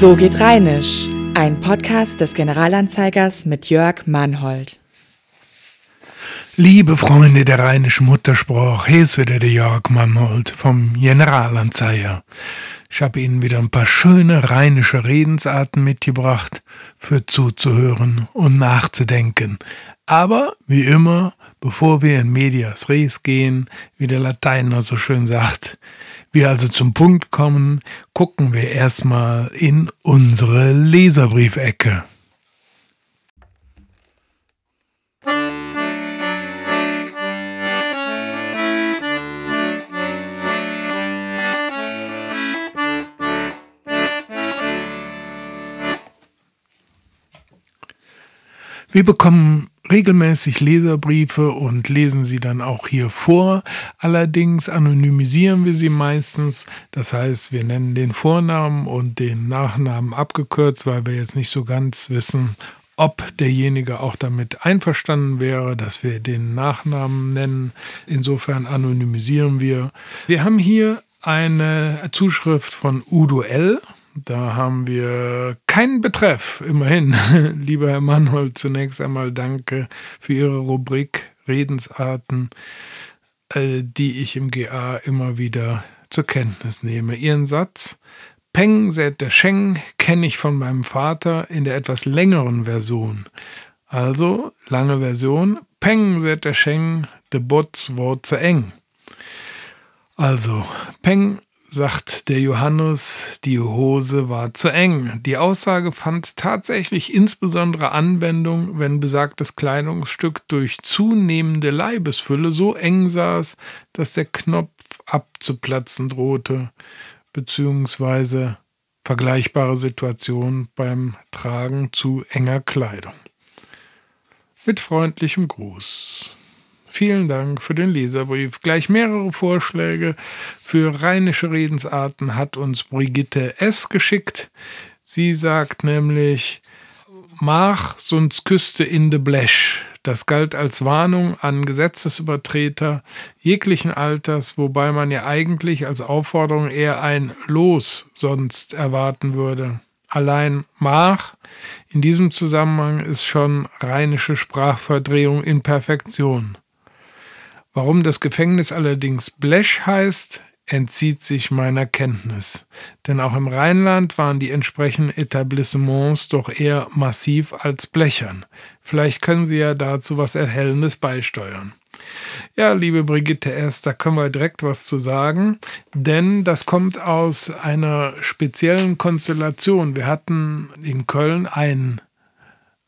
So geht Rheinisch, ein Podcast des Generalanzeigers mit Jörg Mannhold. Liebe Freunde der rheinischen Muttersprache, hier ist wieder der Jörg Mannhold vom Generalanzeiger. Ich habe Ihnen wieder ein paar schöne rheinische Redensarten mitgebracht, für zuzuhören und nachzudenken. Aber wie immer, bevor wir in Medias Res gehen, wie der Lateiner so schön sagt, wir also zum Punkt kommen, gucken wir erstmal in unsere Leserbriefecke. Wir bekommen regelmäßig Leserbriefe und lesen sie dann auch hier vor. Allerdings anonymisieren wir sie meistens. Das heißt, wir nennen den Vornamen und den Nachnamen abgekürzt, weil wir jetzt nicht so ganz wissen, ob derjenige auch damit einverstanden wäre, dass wir den Nachnamen nennen. Insofern anonymisieren wir. Wir haben hier eine Zuschrift von Udo L. Da haben wir keinen Betreff, immerhin. Lieber Herr Mannhold, zunächst einmal danke für Ihre Rubrik Redensarten, äh, die ich im GA immer wieder zur Kenntnis nehme. Ihren Satz Peng der Sheng kenne ich von meinem Vater in der etwas längeren Version. Also, lange Version, Peng der Sheng, de Bots Wort zu eng. Also, Peng sagt der Johannes, die Hose war zu eng. Die Aussage fand tatsächlich insbesondere Anwendung, wenn besagtes Kleidungsstück durch zunehmende Leibesfülle so eng saß, dass der Knopf abzuplatzen drohte, beziehungsweise vergleichbare Situation beim Tragen zu enger Kleidung. Mit freundlichem Gruß. Vielen Dank für den Leserbrief. Gleich mehrere Vorschläge für rheinische Redensarten hat uns Brigitte S. geschickt. Sie sagt nämlich, Mach, sonst küste in de Blesch. Das galt als Warnung an Gesetzesübertreter jeglichen Alters, wobei man ja eigentlich als Aufforderung eher ein Los sonst erwarten würde. Allein Mach in diesem Zusammenhang ist schon rheinische Sprachverdrehung in Perfektion. Warum das Gefängnis allerdings Blech heißt, entzieht sich meiner Kenntnis. Denn auch im Rheinland waren die entsprechenden Etablissements doch eher massiv als blechern. Vielleicht können Sie ja dazu was Erhellendes beisteuern. Ja, liebe Brigitte S., da können wir direkt was zu sagen, denn das kommt aus einer speziellen Konstellation. Wir hatten in Köln einen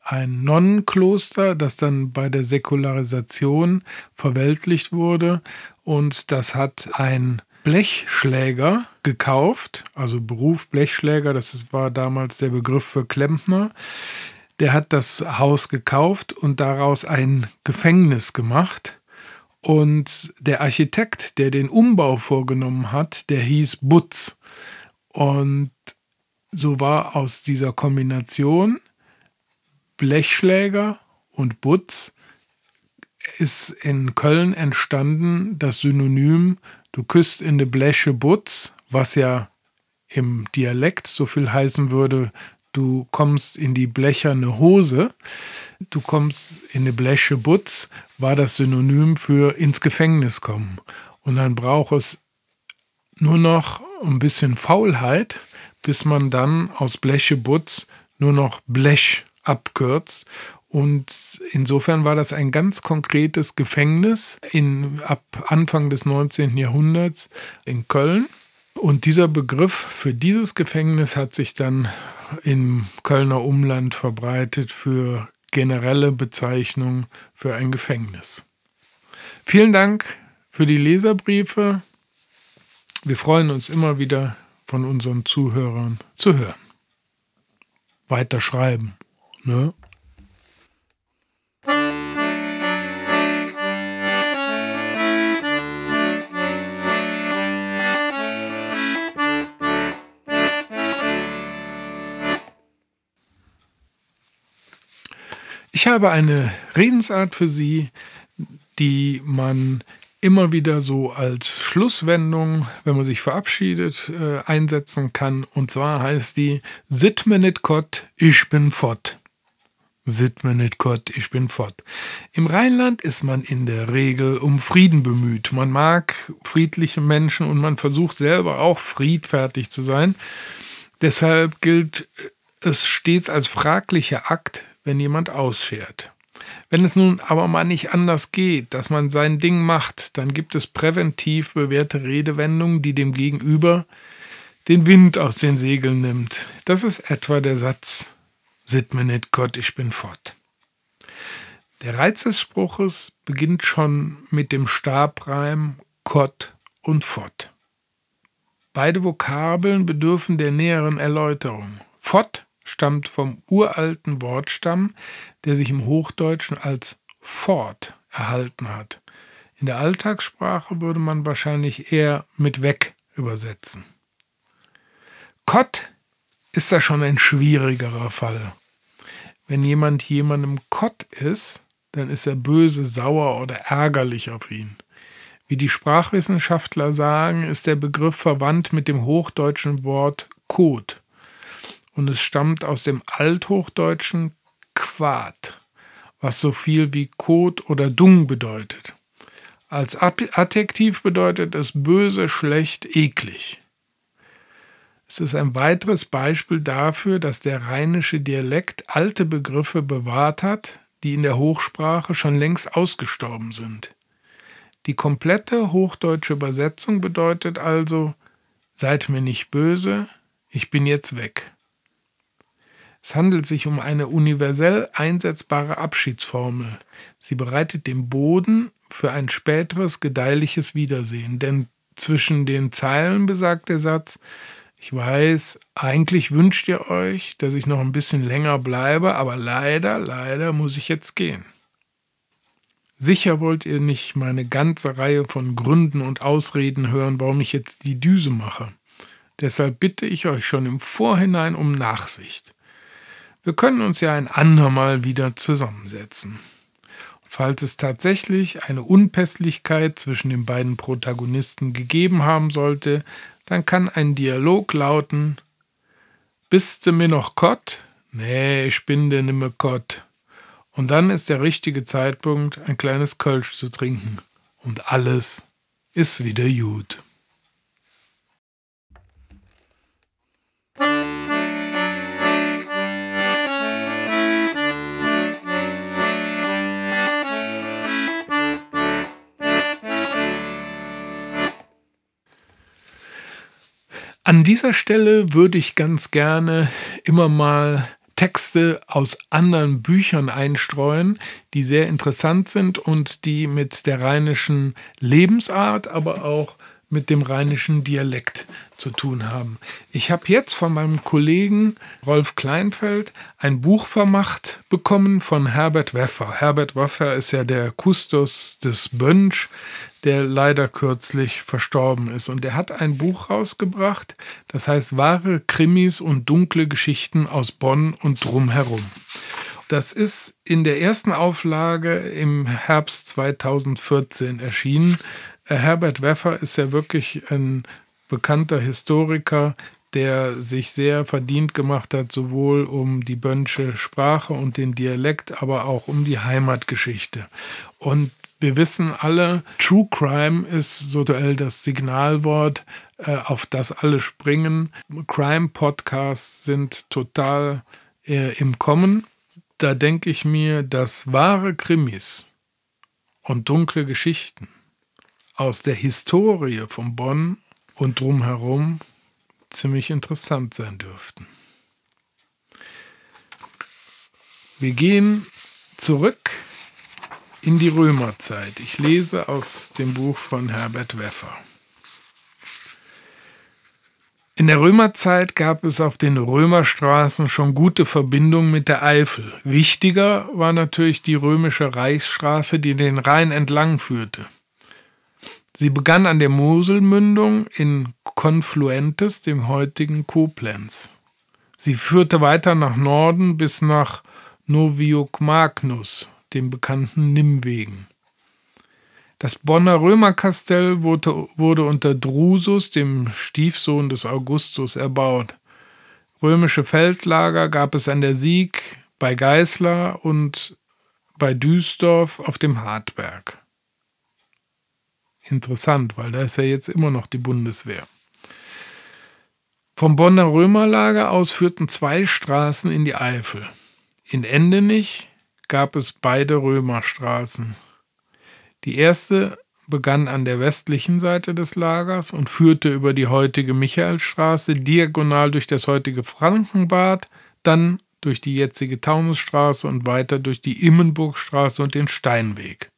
ein Nonnenkloster, das dann bei der Säkularisation verweltlicht wurde. Und das hat ein Blechschläger gekauft, also Beruf Blechschläger, das war damals der Begriff für Klempner. Der hat das Haus gekauft und daraus ein Gefängnis gemacht. Und der Architekt, der den Umbau vorgenommen hat, der hieß Butz. Und so war aus dieser Kombination Blechschläger und Butz ist in Köln entstanden das Synonym Du küsst in de Bleche Butz, was ja im Dialekt so viel heißen würde, du kommst in die blecherne Hose, du kommst in de Bleche Butz, war das Synonym für ins Gefängnis kommen. Und dann braucht es nur noch ein bisschen Faulheit, bis man dann aus Bleche Butz nur noch Blech abkürzt. Und insofern war das ein ganz konkretes Gefängnis in, ab Anfang des 19. Jahrhunderts in Köln. Und dieser Begriff für dieses Gefängnis hat sich dann im Kölner Umland verbreitet für generelle Bezeichnung für ein Gefängnis. Vielen Dank für die Leserbriefe. Wir freuen uns immer wieder von unseren Zuhörern zu hören. Weiter schreiben. Ne? Ich habe eine Redensart für Sie, die man immer wieder so als Schlusswendung, wenn man sich verabschiedet, äh, einsetzen kann. Und zwar heißt die Sit mir nit Gott, ich bin fort. Sit mir nit Gott, ich bin fort. Im Rheinland ist man in der Regel um Frieden bemüht. Man mag friedliche Menschen und man versucht selber auch friedfertig zu sein. Deshalb gilt es stets als fraglicher Akt, wenn jemand ausschert. Wenn es nun aber mal nicht anders geht, dass man sein Ding macht, dann gibt es präventiv bewährte Redewendungen, die dem Gegenüber den Wind aus den Segeln nimmt. Das ist etwa der Satz, Sitt mir nicht Gott, ich bin fort. Der Reiz des Spruches beginnt schon mit dem Stabreim Gott und fort. Beide Vokabeln bedürfen der näheren Erläuterung. Fort stammt vom uralten Wortstamm, der sich im Hochdeutschen als fort erhalten hat. In der Alltagssprache würde man wahrscheinlich eher mit weg übersetzen. Kott ist da schon ein schwierigerer Fall. Wenn jemand jemandem Kott ist, dann ist er böse, sauer oder ärgerlich auf ihn. Wie die Sprachwissenschaftler sagen, ist der Begriff verwandt mit dem hochdeutschen Wort Kot und es stammt aus dem althochdeutschen Quad, was so viel wie Kot oder Dung bedeutet. Als Adjektiv bedeutet es böse, schlecht, eklig. Es ist ein weiteres Beispiel dafür, dass der rheinische Dialekt alte Begriffe bewahrt hat, die in der Hochsprache schon längst ausgestorben sind. Die komplette hochdeutsche Übersetzung bedeutet also, seid mir nicht böse, ich bin jetzt weg. Es handelt sich um eine universell einsetzbare Abschiedsformel. Sie bereitet den Boden für ein späteres gedeihliches Wiedersehen, denn zwischen den Zeilen besagt der Satz, ich weiß, eigentlich wünscht ihr euch, dass ich noch ein bisschen länger bleibe, aber leider, leider muss ich jetzt gehen. Sicher wollt ihr nicht meine ganze Reihe von Gründen und Ausreden hören, warum ich jetzt die Düse mache. Deshalb bitte ich euch schon im Vorhinein um Nachsicht. Wir können uns ja ein andermal wieder zusammensetzen. Falls es tatsächlich eine Unpässlichkeit zwischen den beiden Protagonisten gegeben haben sollte, dann kann ein Dialog lauten: Bist du mir noch Gott? Nee, ich bin dir nimmer Gott. Und dann ist der richtige Zeitpunkt, ein kleines Kölsch zu trinken. Und alles ist wieder gut. An dieser Stelle würde ich ganz gerne immer mal Texte aus anderen Büchern einstreuen, die sehr interessant sind und die mit der rheinischen Lebensart, aber auch mit dem rheinischen Dialekt zu tun haben. Ich habe jetzt von meinem Kollegen Rolf Kleinfeld ein Buch vermacht bekommen von Herbert Weffer. Herbert Weffer ist ja der Kustos des Bönsch, der leider kürzlich verstorben ist. Und er hat ein Buch rausgebracht, das heißt Wahre Krimis und dunkle Geschichten aus Bonn und drumherum. Das ist in der ersten Auflage im Herbst 2014 erschienen. Äh, Herbert Weffer ist ja wirklich ein bekannter Historiker, der sich sehr verdient gemacht hat, sowohl um die Bönsche Sprache und den Dialekt, aber auch um die Heimatgeschichte. Und wir wissen alle, True Crime ist so das Signalwort, äh, auf das alle springen. Crime-Podcasts sind total äh, im Kommen. Da denke ich mir, dass wahre Krimis und dunkle Geschichten aus der Historie von Bonn und drumherum ziemlich interessant sein dürften. Wir gehen zurück in die Römerzeit. Ich lese aus dem Buch von Herbert Weffer. In der Römerzeit gab es auf den Römerstraßen schon gute Verbindungen mit der Eifel. Wichtiger war natürlich die römische Reichsstraße, die den Rhein entlang führte. Sie begann an der Moselmündung in Confluentes, dem heutigen Koblenz. Sie führte weiter nach Norden bis nach Noviok Magnus, dem bekannten Nimwegen. Das Bonner Römerkastell wurde, wurde unter Drusus, dem Stiefsohn des Augustus, erbaut. Römische Feldlager gab es an der Sieg, bei Geißler und bei Duisdorf auf dem Hartberg. Interessant, weil da ist ja jetzt immer noch die Bundeswehr. Vom Bonner Römerlager aus führten zwei Straßen in die Eifel. In Endenich gab es beide Römerstraßen. Die erste begann an der westlichen Seite des Lagers und führte über die heutige Michaelstraße diagonal durch das heutige Frankenbad, dann durch die jetzige Taunusstraße und weiter durch die Immenburgstraße und den Steinweg.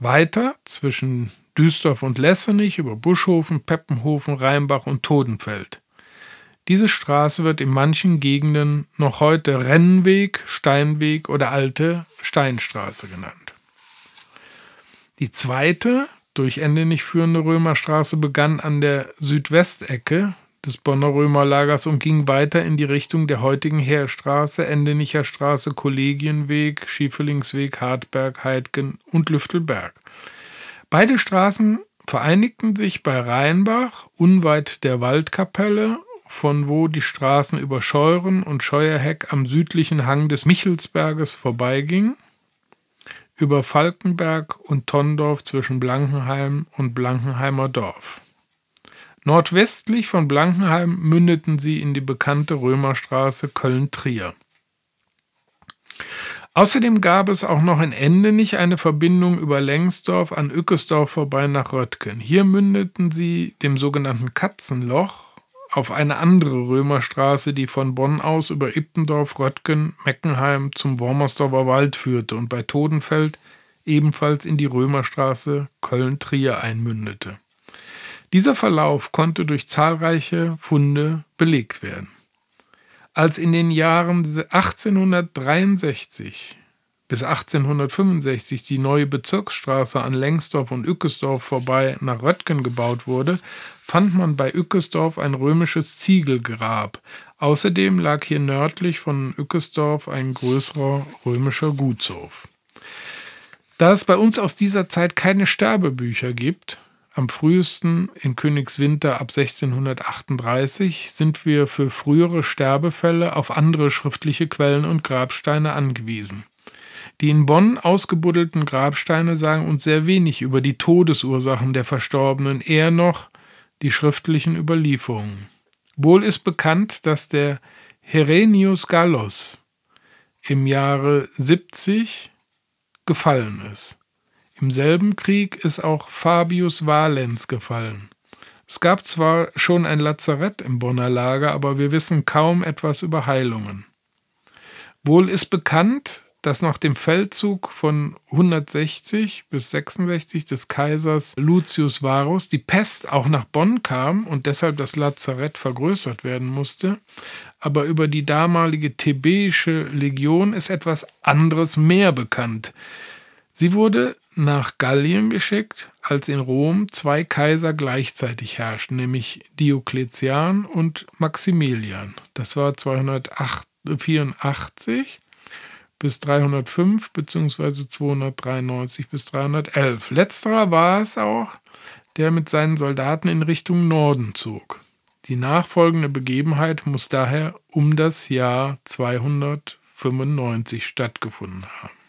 Weiter zwischen Düstorf und Lessenich über Buschhofen, Peppenhofen, Rheinbach und Todenfeld. Diese Straße wird in manchen Gegenden noch heute Rennweg, Steinweg oder alte Steinstraße genannt. Die zweite, durch Ende nicht führende Römerstraße begann an der Südwestecke des Bonner Römerlagers und ging weiter in die Richtung der heutigen Heerstraße, Endenicher Straße, Kollegienweg, Schiefelingsweg, Hartberg, Heidgen und Lüftelberg. Beide Straßen vereinigten sich bei Rheinbach, unweit der Waldkapelle, von wo die Straßen über Scheuren und Scheuerheck am südlichen Hang des Michelsberges vorbeigingen, über Falkenberg und Tondorf zwischen Blankenheim und Blankenheimer Dorf. Nordwestlich von Blankenheim mündeten sie in die bekannte Römerstraße Köln-Trier. Außerdem gab es auch noch in Endenich eine Verbindung über Lengsdorf an Ückesdorf vorbei nach Röttgen. Hier mündeten sie dem sogenannten Katzenloch auf eine andere Römerstraße, die von Bonn aus über Ippendorf, Röttgen, Meckenheim zum Wormersdorfer Wald führte und bei Todenfeld ebenfalls in die Römerstraße Köln-Trier einmündete. Dieser Verlauf konnte durch zahlreiche Funde belegt werden. Als in den Jahren 1863 bis 1865 die neue Bezirksstraße an Lengsdorf und Ückesdorf vorbei nach Röttgen gebaut wurde, fand man bei Ückesdorf ein römisches Ziegelgrab. Außerdem lag hier nördlich von Ückesdorf ein größerer römischer Gutshof. Da es bei uns aus dieser Zeit keine Sterbebücher gibt, am frühesten in Königswinter ab 1638 sind wir für frühere Sterbefälle auf andere schriftliche Quellen und Grabsteine angewiesen. Die in Bonn ausgebuddelten Grabsteine sagen uns sehr wenig über die Todesursachen der Verstorbenen, eher noch die schriftlichen Überlieferungen. Wohl ist bekannt, dass der Herenius Gallus im Jahre 70 gefallen ist. Im selben Krieg ist auch Fabius Valens gefallen. Es gab zwar schon ein Lazarett im Bonner Lager, aber wir wissen kaum etwas über Heilungen. Wohl ist bekannt, dass nach dem Feldzug von 160 bis 66 des Kaisers Lucius Varus die Pest auch nach Bonn kam und deshalb das Lazarett vergrößert werden musste. Aber über die damalige thebäische Legion ist etwas anderes mehr bekannt. Sie wurde nach Gallien geschickt, als in Rom zwei Kaiser gleichzeitig herrschten, nämlich Diokletian und Maximilian. Das war 284 bis 305 bzw. 293 bis 311. Letzterer war es auch, der mit seinen Soldaten in Richtung Norden zog. Die nachfolgende Begebenheit muss daher um das Jahr 295 stattgefunden haben.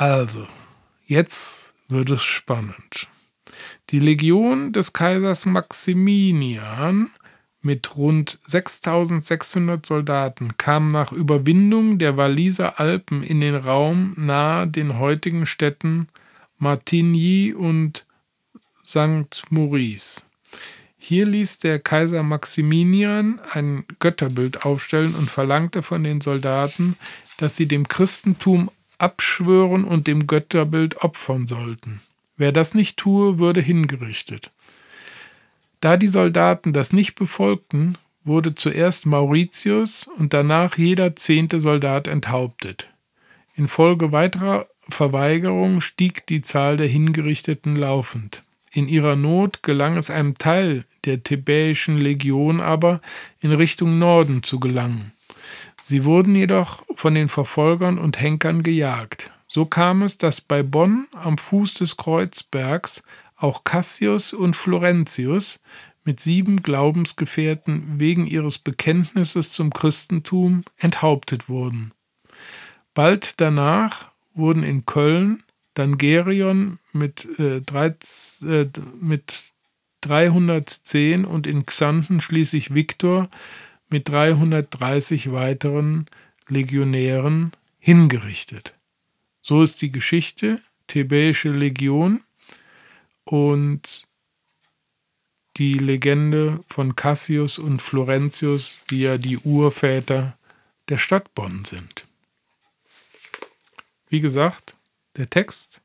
Also, Jetzt wird es spannend. Die Legion des Kaisers Maximinian mit rund 6600 Soldaten kam nach Überwindung der Walliser Alpen in den Raum nahe den heutigen Städten Martigny und St. Maurice. Hier ließ der Kaiser Maximinian ein Götterbild aufstellen und verlangte von den Soldaten, dass sie dem Christentum abschwören und dem Götterbild opfern sollten. Wer das nicht tue, würde hingerichtet. Da die Soldaten das nicht befolgten, wurde zuerst Mauritius und danach jeder zehnte Soldat enthauptet. Infolge weiterer Verweigerung stieg die Zahl der Hingerichteten laufend. In ihrer Not gelang es einem Teil der thebäischen Legion aber, in Richtung Norden zu gelangen. Sie wurden jedoch von den Verfolgern und Henkern gejagt. So kam es, dass bei Bonn am Fuß des Kreuzbergs auch Cassius und Florentius mit sieben Glaubensgefährten wegen ihres Bekenntnisses zum Christentum enthauptet wurden. Bald danach wurden in Köln dann Gerion mit, äh, 13, äh, mit 310 und in Xanten schließlich Viktor mit 330 weiteren Legionären hingerichtet. So ist die Geschichte, Thebäische Legion und die Legende von Cassius und Florentius, die ja die Urväter der Stadt Bonn sind. Wie gesagt, der Text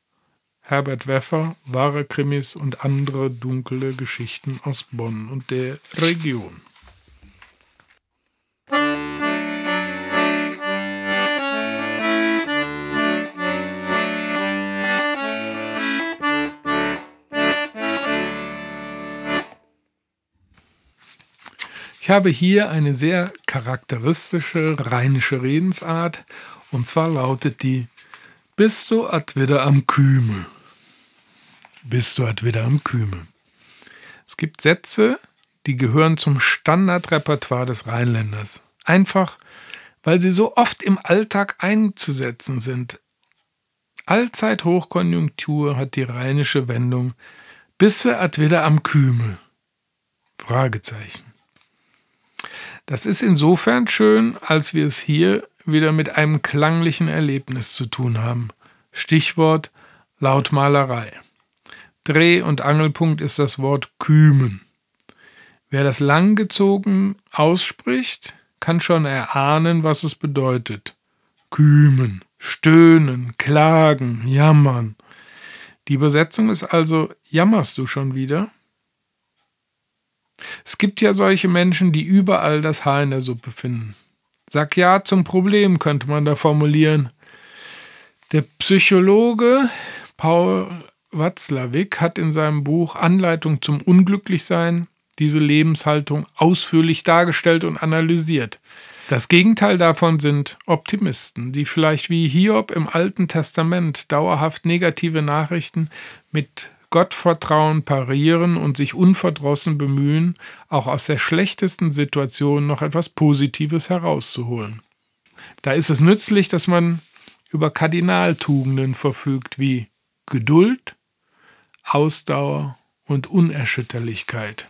Herbert Weffer, wahre Krimis und andere dunkle Geschichten aus Bonn und der Region. Ich habe hier eine sehr charakteristische rheinische Redensart und zwar lautet die Bist du at wieder am Küme? Bist du at wieder am Küme? Es gibt Sätze, die gehören zum Standardrepertoire des Rheinländers. Einfach, weil sie so oft im Alltag einzusetzen sind. Allzeit Hochkonjunktur hat die rheinische Wendung Bisse at wieder am Küme? Fragezeichen. Das ist insofern schön, als wir es hier wieder mit einem klanglichen Erlebnis zu tun haben. Stichwort Lautmalerei. Dreh- und Angelpunkt ist das Wort kümen. Wer das langgezogen ausspricht, kann schon erahnen, was es bedeutet. Kümen, stöhnen, klagen, jammern. Die Übersetzung ist also, jammerst du schon wieder? Es gibt ja solche Menschen, die überall das Haar in der Suppe finden. Sag ja zum Problem, könnte man da formulieren. Der Psychologe Paul Watzlawick hat in seinem Buch Anleitung zum Unglücklichsein diese Lebenshaltung ausführlich dargestellt und analysiert. Das Gegenteil davon sind Optimisten, die vielleicht wie Hiob im Alten Testament dauerhaft negative Nachrichten mit Gottvertrauen parieren und sich unverdrossen bemühen, auch aus der schlechtesten Situation noch etwas Positives herauszuholen. Da ist es nützlich, dass man über Kardinaltugenden verfügt wie Geduld, Ausdauer und Unerschütterlichkeit.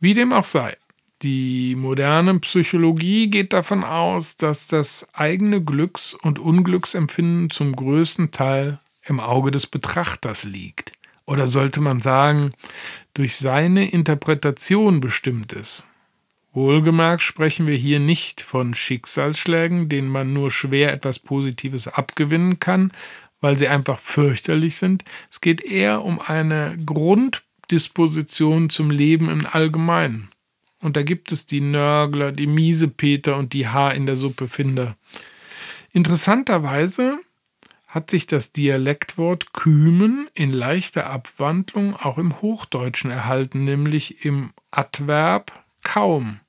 Wie dem auch sei, die moderne Psychologie geht davon aus, dass das eigene Glücks- und Unglücksempfinden zum größten Teil im Auge des Betrachters liegt oder sollte man sagen, durch seine Interpretation bestimmt ist. Wohlgemerkt sprechen wir hier nicht von Schicksalsschlägen, denen man nur schwer etwas Positives abgewinnen kann, weil sie einfach fürchterlich sind. Es geht eher um eine Grunddisposition zum Leben im Allgemeinen. Und da gibt es die Nörgler, die Miesepeter und die Haar in der Suppe Finder. Interessanterweise hat sich das Dialektwort kümen in leichter Abwandlung auch im Hochdeutschen erhalten, nämlich im Adverb kaum.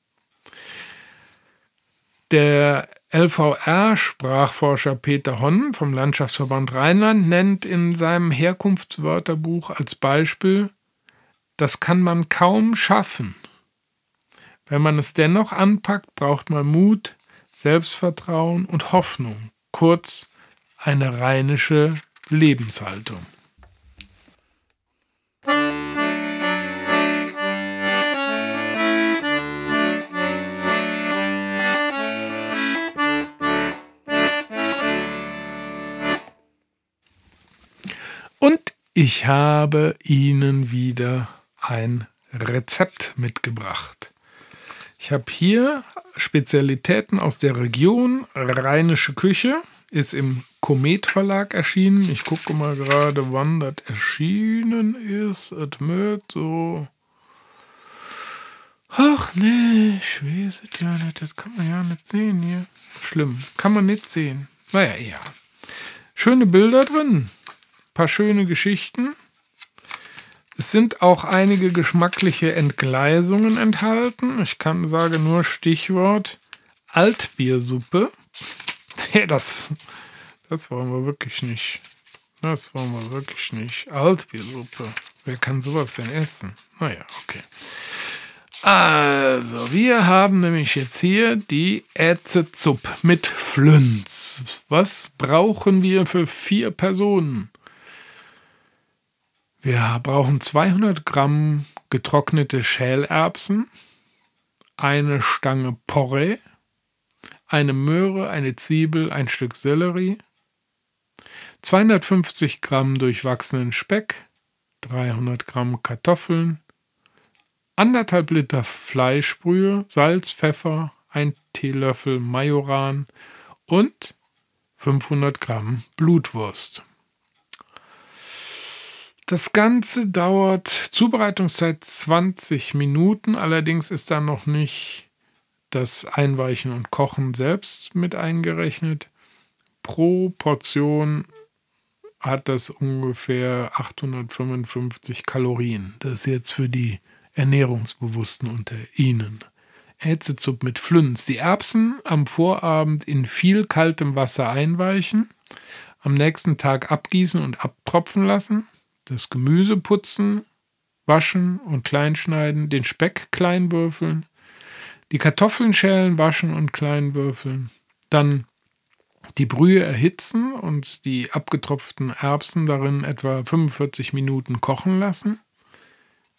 Der LVR-Sprachforscher Peter Honn vom Landschaftsverband Rheinland nennt in seinem Herkunftswörterbuch als Beispiel, das kann man kaum schaffen. Wenn man es dennoch anpackt, braucht man Mut, Selbstvertrauen und Hoffnung, kurz eine rheinische Lebenshaltung. Und ich habe Ihnen wieder ein Rezept mitgebracht. Ich habe hier Spezialitäten aus der Region, rheinische Küche, ist im Komet Verlag erschienen. Ich gucke mal gerade, wann das erschienen ist. Es mögt so. Ach nee, ich weiß es ja nicht. Das kann man ja nicht sehen hier. Schlimm. Kann man nicht sehen. Naja, ja. Schöne Bilder drin. Paar schöne Geschichten. Es sind auch einige geschmackliche Entgleisungen enthalten. Ich kann sagen nur Stichwort Altbiersuppe. das, Das wollen wir wirklich nicht. Das wollen wir wirklich nicht. Altbiersuppe. Wer kann sowas denn essen? Naja, okay. Also, wir haben nämlich jetzt hier die Ätzezupp mit Flünz. Was brauchen wir für vier Personen? Wir brauchen 200 Gramm getrocknete Schälerbsen, eine Stange Porree, eine Möhre, eine Zwiebel, ein Stück Sellerie, 250 Gramm durchwachsenen Speck, 300 Gramm Kartoffeln, anderthalb Liter Fleischbrühe, Salz, Pfeffer, ein Teelöffel Majoran und 500 Gramm Blutwurst. Das Ganze dauert Zubereitungszeit 20 Minuten, allerdings ist da noch nicht das Einweichen und Kochen selbst mit eingerechnet. Pro Portion hat das ungefähr 855 Kalorien. Das ist jetzt für die Ernährungsbewussten unter Ihnen. Ätzezupp mit Flünz. Die Erbsen am Vorabend in viel kaltem Wasser einweichen, am nächsten Tag abgießen und abtropfen lassen, das Gemüse putzen, waschen und kleinschneiden, den Speck klein würfeln, die Kartoffeln schälen, waschen und klein würfeln, dann die Brühe erhitzen und die abgetropften Erbsen darin etwa 45 Minuten kochen lassen.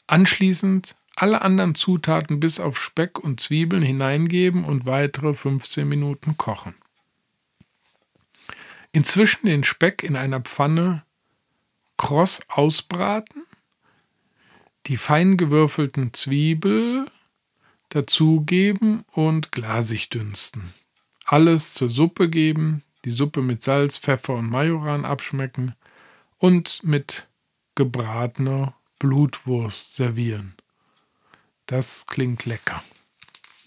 Anschließend alle anderen Zutaten bis auf Speck und Zwiebeln hineingeben und weitere 15 Minuten kochen. Inzwischen den Speck in einer Pfanne kross ausbraten, die fein gewürfelten Zwiebel dazugeben und glasig dünsten alles zur Suppe geben, die Suppe mit Salz, Pfeffer und Majoran abschmecken und mit gebratener Blutwurst servieren. Das klingt lecker.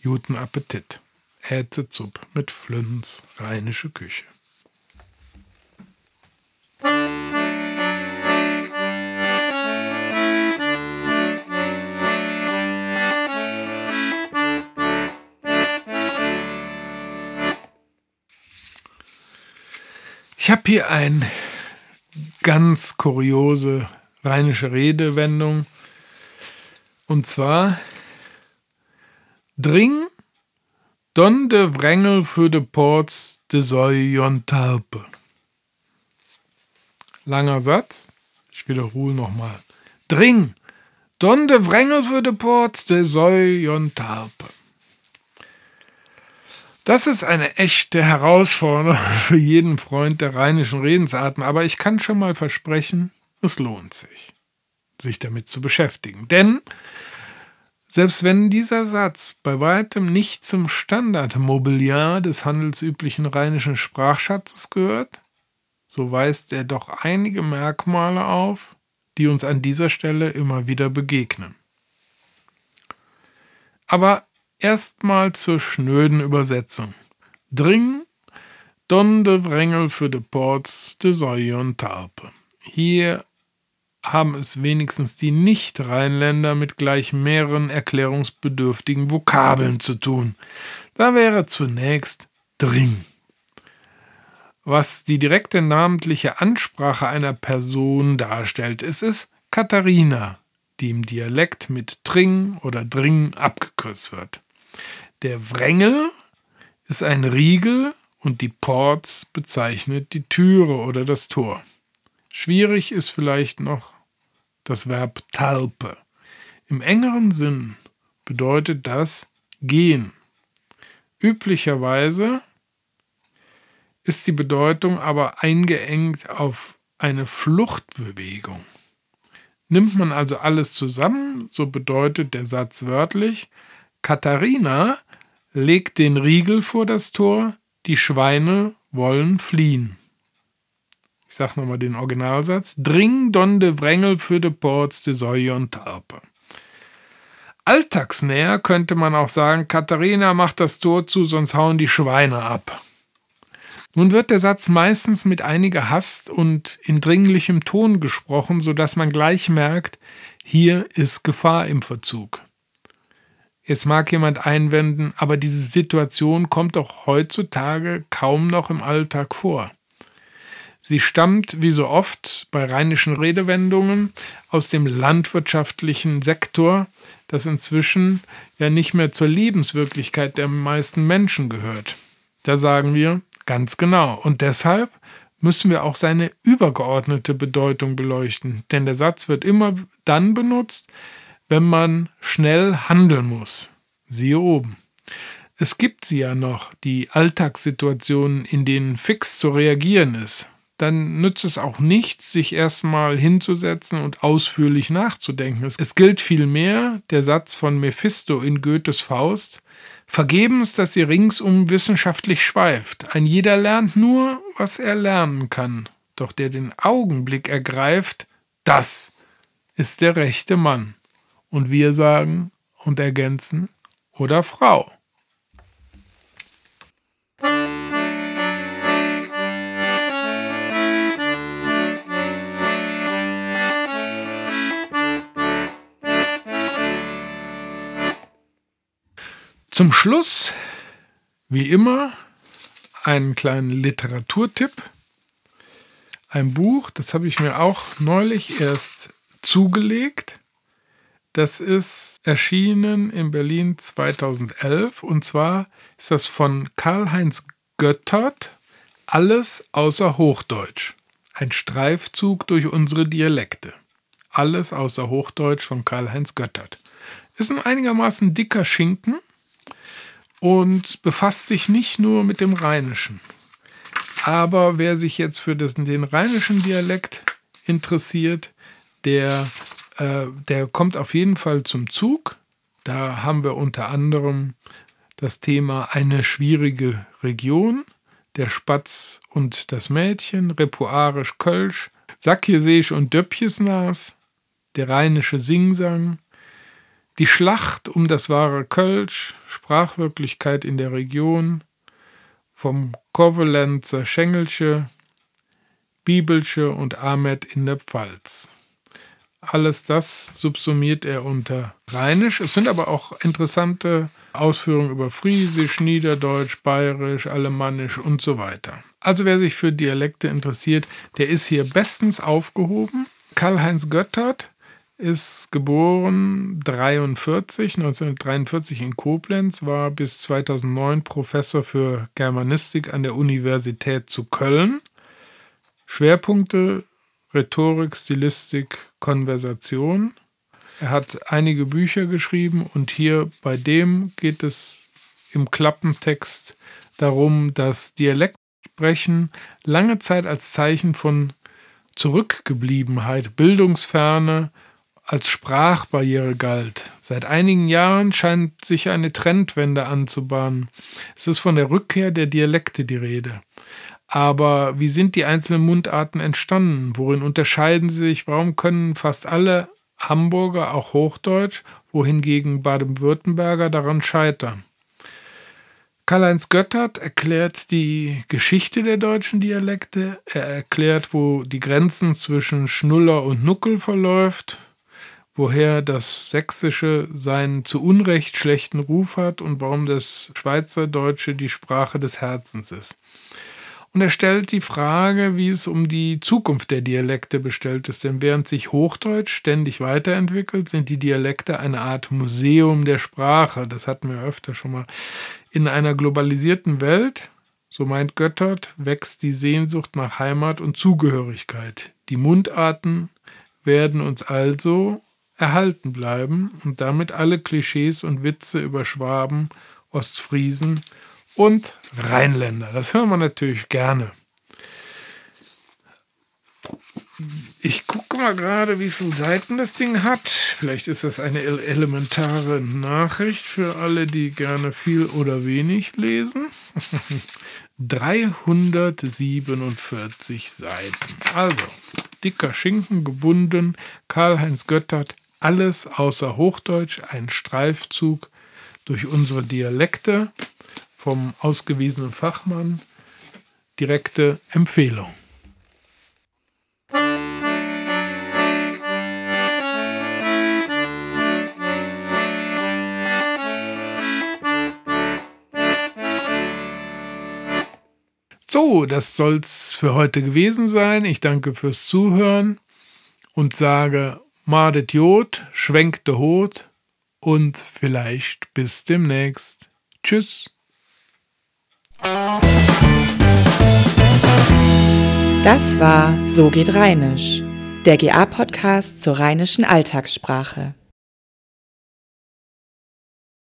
Guten Appetit. Ätzezupp mit Flünz, rheinische Küche. Ich habe hier eine ganz kuriose rheinische Redewendung. Und zwar Dring don de Wrängel für de Ports de Säujon Talpe. Langer Satz. Ich wiederhole nochmal. Dring don de Wrängel für de Ports de Säujon Talpe. Das ist eine echte Herausforderung für jeden Freund der rheinischen Redensarten, aber ich kann schon mal versprechen, es lohnt sich, sich damit zu beschäftigen. Denn selbst wenn dieser Satz bei weitem nicht zum Standardmobiliar des handelsüblichen rheinischen Sprachschatzes gehört, so weist er doch einige Merkmale auf, die uns an dieser Stelle immer wieder begegnen. Aber Erstmal zur schnöden Übersetzung. Dring, don de Wrängel für de Ports de Säujon Tarpe. Hier haben es wenigstens die Nicht-Rheinländer mit gleich mehreren erklärungsbedürftigen Vokabeln zu tun. Da wäre zunächst Dring. Was die direkte namentliche Ansprache einer Person darstellt, ist es Katharina, die im Dialekt mit Tring oder Dring abgekürzt wird. Der Wrängel ist ein Riegel und die Ports bezeichnet die Türe oder das Tor. Schwierig ist vielleicht noch das Verb talpe. Im engeren Sinn bedeutet das gehen. Üblicherweise ist die Bedeutung aber eingeengt auf eine Fluchtbewegung. Nimmt man also alles zusammen, so bedeutet der Satz wörtlich, Katharina legt den Riegel vor das Tor, die Schweine wollen fliehen. Ich sag nochmal den Originalsatz. Dring don de Wrängel für de Ports de Säue und Tarpe. Alltagsnäher könnte man auch sagen, Katharina macht das Tor zu, sonst hauen die Schweine ab. Nun wird der Satz meistens mit einiger Hast und in dringlichem Ton gesprochen, sodass man gleich merkt, hier ist Gefahr im Verzug. Jetzt mag jemand einwenden, aber diese Situation kommt doch heutzutage kaum noch im Alltag vor. Sie stammt, wie so oft bei rheinischen Redewendungen, aus dem landwirtschaftlichen Sektor, das inzwischen ja nicht mehr zur Lebenswirklichkeit der meisten Menschen gehört. Da sagen wir ganz genau. Und deshalb müssen wir auch seine übergeordnete Bedeutung beleuchten. Denn der Satz wird immer dann benutzt, wenn man schnell handeln muss. Siehe oben. Es gibt sie ja noch, die Alltagssituationen, in denen fix zu reagieren ist. Dann nützt es auch nichts, sich erstmal hinzusetzen und ausführlich nachzudenken. Es gilt vielmehr der Satz von Mephisto in Goethes Faust, Vergebens, dass sie ringsum wissenschaftlich schweift. Ein jeder lernt nur, was er lernen kann. Doch der den Augenblick ergreift, das ist der rechte Mann. Und wir sagen und ergänzen, oder Frau. Zum Schluss, wie immer, einen kleinen Literaturtipp. Ein Buch, das habe ich mir auch neulich erst zugelegt. Das ist erschienen in Berlin 2011 und zwar ist das von Karl-Heinz Göttert, Alles außer Hochdeutsch. Ein Streifzug durch unsere Dialekte. Alles außer Hochdeutsch von Karl-Heinz Göttert. Ist ein einigermaßen dicker Schinken und befasst sich nicht nur mit dem Rheinischen. Aber wer sich jetzt für das, den rheinischen Dialekt interessiert, der, äh, der kommt auf jeden Fall zum Zug. Da haben wir unter anderem das Thema eine schwierige Region, der Spatz und das Mädchen, Repuarisch Kölsch, Sackjeseisch und Döppjesnas, der rheinische Singsang, die Schlacht um das wahre Kölsch, Sprachwirklichkeit in der Region, vom Kovalenzer Schengelsche, Bibelsche und Ahmed in der Pfalz. Alles das subsumiert er unter Rheinisch. Es sind aber auch interessante Ausführungen über Friesisch, Niederdeutsch, Bayerisch, Alemannisch und so weiter. Also wer sich für Dialekte interessiert, der ist hier bestens aufgehoben. Karl-Heinz Göttert ist geboren 43, 1943 in Koblenz, war bis 2009 Professor für Germanistik an der Universität zu Köln. Schwerpunkte Rhetorik, Stilistik, Konversation. Er hat einige Bücher geschrieben und hier bei dem geht es im Klappentext darum, dass Dialektsprechen lange Zeit als Zeichen von Zurückgebliebenheit, Bildungsferne, als Sprachbarriere galt. Seit einigen Jahren scheint sich eine Trendwende anzubahnen. Es ist von der Rückkehr der Dialekte die Rede. Aber wie sind die einzelnen Mundarten entstanden? Worin unterscheiden sie sich? Warum können fast alle Hamburger auch Hochdeutsch, wohingegen Baden-Württemberger daran scheitern? Karl-Heinz Göttert erklärt die Geschichte der deutschen Dialekte. Er erklärt, wo die Grenzen zwischen Schnuller und Nuckel verläuft, woher das Sächsische seinen zu Unrecht schlechten Ruf hat und warum das Schweizerdeutsche die Sprache des Herzens ist. Und er stellt die Frage, wie es um die Zukunft der Dialekte bestellt ist. Denn während sich Hochdeutsch ständig weiterentwickelt, sind die Dialekte eine Art Museum der Sprache. Das hatten wir öfter schon mal. In einer globalisierten Welt, so meint Göttert, wächst die Sehnsucht nach Heimat und Zugehörigkeit. Die Mundarten werden uns also erhalten bleiben und damit alle Klischees und Witze über Schwaben, Ostfriesen und Rheinländer. Das hören wir natürlich gerne. Ich gucke mal gerade, wie viele Seiten das Ding hat. Vielleicht ist das eine elementare Nachricht für alle, die gerne viel oder wenig lesen. 347 Seiten. Also, dicker Schinken gebunden. Karl-Heinz Göttert, alles außer Hochdeutsch, ein Streifzug durch unsere Dialekte vom ausgewiesenen Fachmann direkte Empfehlung. So, das soll's für heute gewesen sein. Ich danke fürs Zuhören und sage Madet Jod, schwenkte Hot und vielleicht bis demnächst. Tschüss. Das war So geht Rheinisch, der GA-Podcast zur rheinischen Alltagssprache.